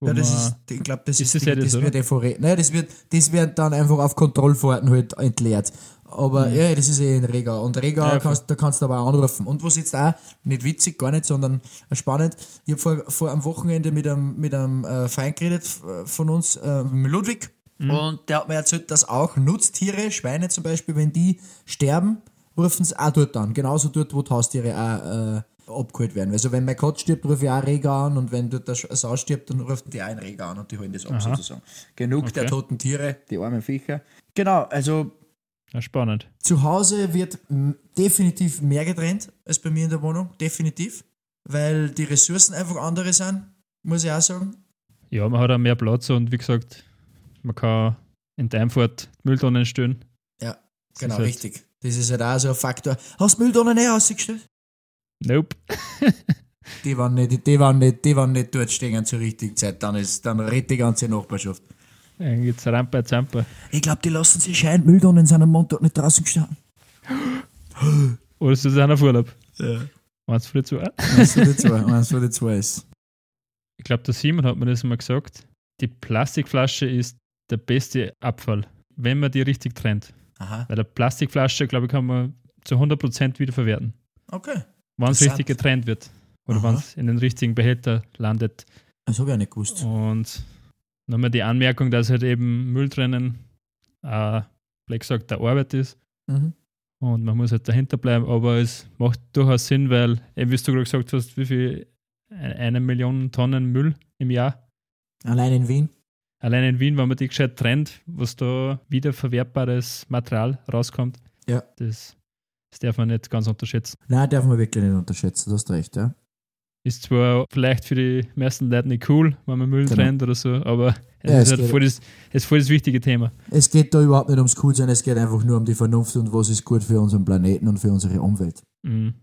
Ja, das ist, ich glaube, das Ist ist, das die, das, das wird eh Nein, das wird, das wird dann einfach auf Kontrollfahrten halt entleert. Aber ja, das ist eh in Rega. Und Rega, Mhm. Ja, kannst, da kannst du aber auch anrufen. Und was jetzt auch, nicht witzig, gar nicht, sondern spannend, ich habe vor, vor am Wochenende mit einem, mit einem äh, Feind geredet von uns, äh, mit Ludwig. Mhm. Und der hat mir erzählt, dass auch Nutztiere, Schweine zum Beispiel, wenn die sterben, rufen sie auch dort an. Genauso dort, wo Haustiere auch äh, abgeholt werden. Also wenn mein Katz stirbt, rufe ich auch Rega an und wenn dort eine Sau stirbt, dann rufen die einen Rega an und die holen das ab Aha. sozusagen. Genug der Okay. toten Tiere, die armen Viecher. Genau, also Ja, spannend. zu Hause wird definitiv mehr getrennt als bei mir in der Wohnung. Definitiv. Weil die Ressourcen einfach andere sind, muss ich auch sagen. Ja, man hat auch mehr Platz und wie gesagt, man kann in der Einfahrt Mülltonnen stellen. Ja, Das genau, halt- richtig. Das ist halt auch so ein Faktor. Hast du Mülltonnen eh ausgestellt? Nope. Die waren nicht, die waren nicht, die waren nicht dort stehen zur richtigen Zeit. Dann ist, dann redet die ganze Nachbarschaft. Dann gibt es Rampe, Zampe. Ich glaube, die lassen sich scheinen. Mülltonnen sind am Montag nicht draußen gestanden. Oder ist das auch auf Urlaub? Ja. Meinst du früh zu? Eins von den zwei, eins von den zwei ist. Ich glaube, der Simon hat mir das mal gesagt. Die Plastikflasche ist der beste Abfall, wenn man die richtig trennt. Aha, Weil der Plastikflasche, glaube ich, kann man zu 100% wiederverwerten. okay. Wenn es richtig getrennt wird. Oder wenn es in den richtigen Behälter landet. Das habe ich auch nicht gewusst. Und nochmal die Anmerkung, dass halt eben Müll trennen, äh, wie gesagt, der Arbeit ist. Mhm. Und man muss halt dahinter bleiben, aber es macht durchaus Sinn, weil, eben wie du gerade gesagt hast, wie viel, eine Million Tonnen Müll im Jahr. Allein in Wien. Allein in Wien, wenn man die gescheit trennt, was da wiederverwertbares Material rauskommt, Ja. das, das darf man nicht ganz unterschätzen. Nein, darf man wirklich nicht unterschätzen, du hast recht, ja. Ist zwar vielleicht für die meisten Leute nicht cool, wenn man Müll Genau. trennt oder so, aber es Ja, ist es halt voll das, es voll das wichtige Thema. Es geht da überhaupt nicht ums Coolsein, es geht einfach nur um die Vernunft und was ist gut für unseren Planeten und für unsere Umwelt. Mhm.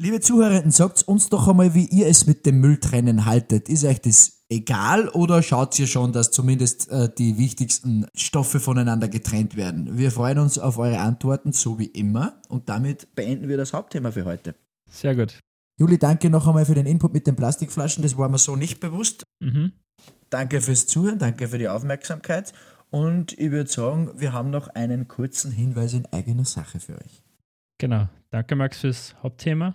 Liebe Zuhörenden, sagt uns doch einmal, wie ihr es mit dem Mülltrennen haltet. Ist euch das egal oder schaut ihr schon, dass zumindest äh, die wichtigsten Stoffe voneinander getrennt werden? Wir freuen uns auf eure Antworten, so wie immer. Und damit beenden wir das Hauptthema für heute. Sehr gut. Juli, danke noch einmal für den Input mit den Plastikflaschen. Das war mir so nicht bewusst. Mhm. Danke fürs Zuhören, danke für die Aufmerksamkeit. Und ich würde sagen, wir haben noch einen kurzen Hinweis in eigener Sache für euch. Genau. Danke, Max, fürs Hauptthema.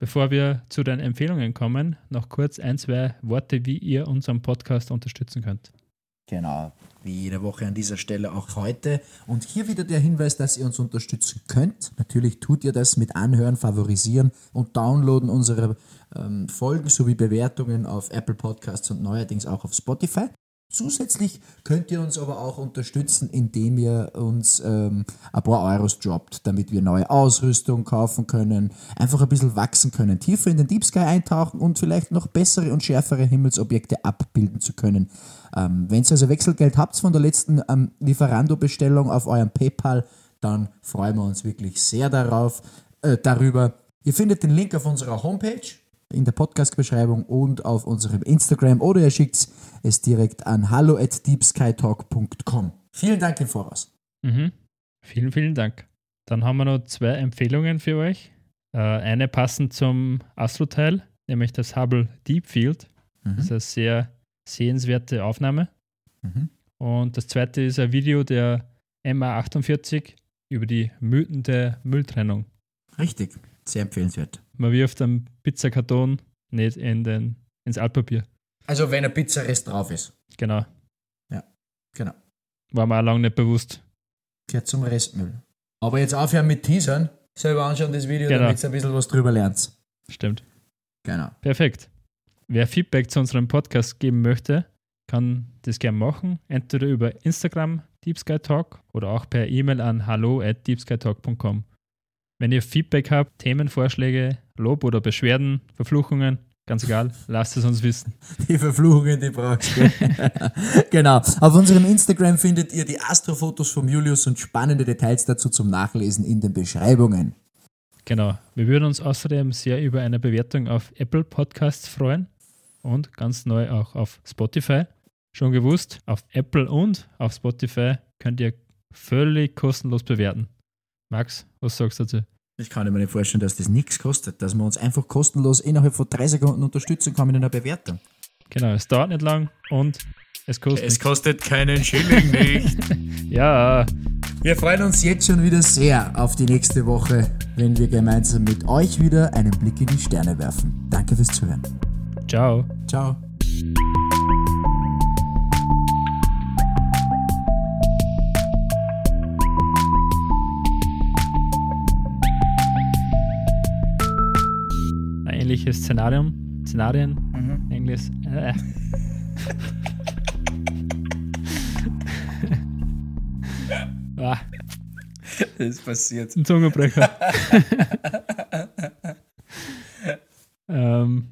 Bevor wir zu den Empfehlungen kommen, noch kurz ein, zwei Worte, wie ihr unseren Podcast unterstützen könnt. Genau, wie jede Woche an dieser Stelle auch heute. Und hier wieder der Hinweis, dass ihr uns unterstützen könnt. Natürlich tut ihr das mit Anhören, Favorisieren und Downloaden unserer ähm, Folgen sowie Bewertungen auf Apple Podcasts und neuerdings auch auf Spotify. Zusätzlich könnt ihr uns aber auch unterstützen, indem ihr uns ähm, ein paar Euros droppt, damit wir neue Ausrüstung kaufen können, einfach ein bisschen wachsen können, tiefer in den Deep Sky eintauchen und vielleicht noch bessere und schärfere Himmelsobjekte abbilden zu können. Ähm, Wenn ihr also Wechselgeld habt von der letzten ähm, Lieferando-Bestellung auf eurem PayPal, dann freuen wir uns wirklich sehr darauf, äh, darüber. Ihr findet den Link auf unserer Homepage in der Podcast-Beschreibung und auf unserem Instagram oder ihr schickt es direkt an hallo at deepskytalk.com. Vielen Dank im Voraus. Mhm. Vielen, vielen Dank. Dann haben wir noch zwei Empfehlungen für euch. Äh, eine passend zum Astro-Teil, nämlich das Hubble Deep Field. Mhm. Das ist eine sehr sehenswerte Aufnahme. Mhm. Und das zweite ist ein Video der MA48 über die Mythen der Mülltrennung. Richtig, sehr empfehlenswert. Man wirft einen Pizzakarton nicht in den, ins Altpapier. Also wenn ein Pizzarest drauf ist. Genau. Genau. War mir auch lange nicht bewusst. Gehört zum Restmüll. Aber jetzt aufhören mit Teasern. Selber anschauen das Video, Genau. damit ihr ein bisschen was drüber lernt. Stimmt. Genau. Perfekt. Wer Feedback zu unserem Podcast geben möchte, kann das gerne machen. Entweder über Instagram Deep Sky Talk oder auch per E-Mail an hallo at deepskytalk.com. Wenn ihr Feedback habt, Themenvorschläge, Lob oder Beschwerden, Verfluchungen, ganz egal, lasst es uns wissen. Die Verfluchungen, die brauchst du. genau. Auf unserem Instagram findet ihr die Astrofotos von Julius und spannende Details dazu zum Nachlesen in den Beschreibungen. Genau. Wir würden uns außerdem sehr über eine Bewertung auf Apple Podcasts freuen und ganz neu auch auf Spotify. Schon gewusst, auf Apple und auf Spotify könnt ihr völlig kostenlos bewerten. Max, was sagst du dazu? Ich kann mir nicht vorstellen, dass das nichts kostet, dass man uns einfach kostenlos innerhalb von drei Sekunden unterstützen kann mit einer Bewertung. Genau, es dauert nicht lang und es kostet nichts. kostet keinen Schilling nicht. Ja, Wir freuen uns jetzt schon wieder sehr auf die nächste Woche, wenn wir gemeinsam mit euch wieder einen Blick in die Sterne werfen. Danke fürs Zuhören. ciao. Ciao. Ein ähnliches Szenarium. Szenarien. Mhm. Englisch. Äh. ah, Das ist passiert. ein Zungenbrecher. ähm,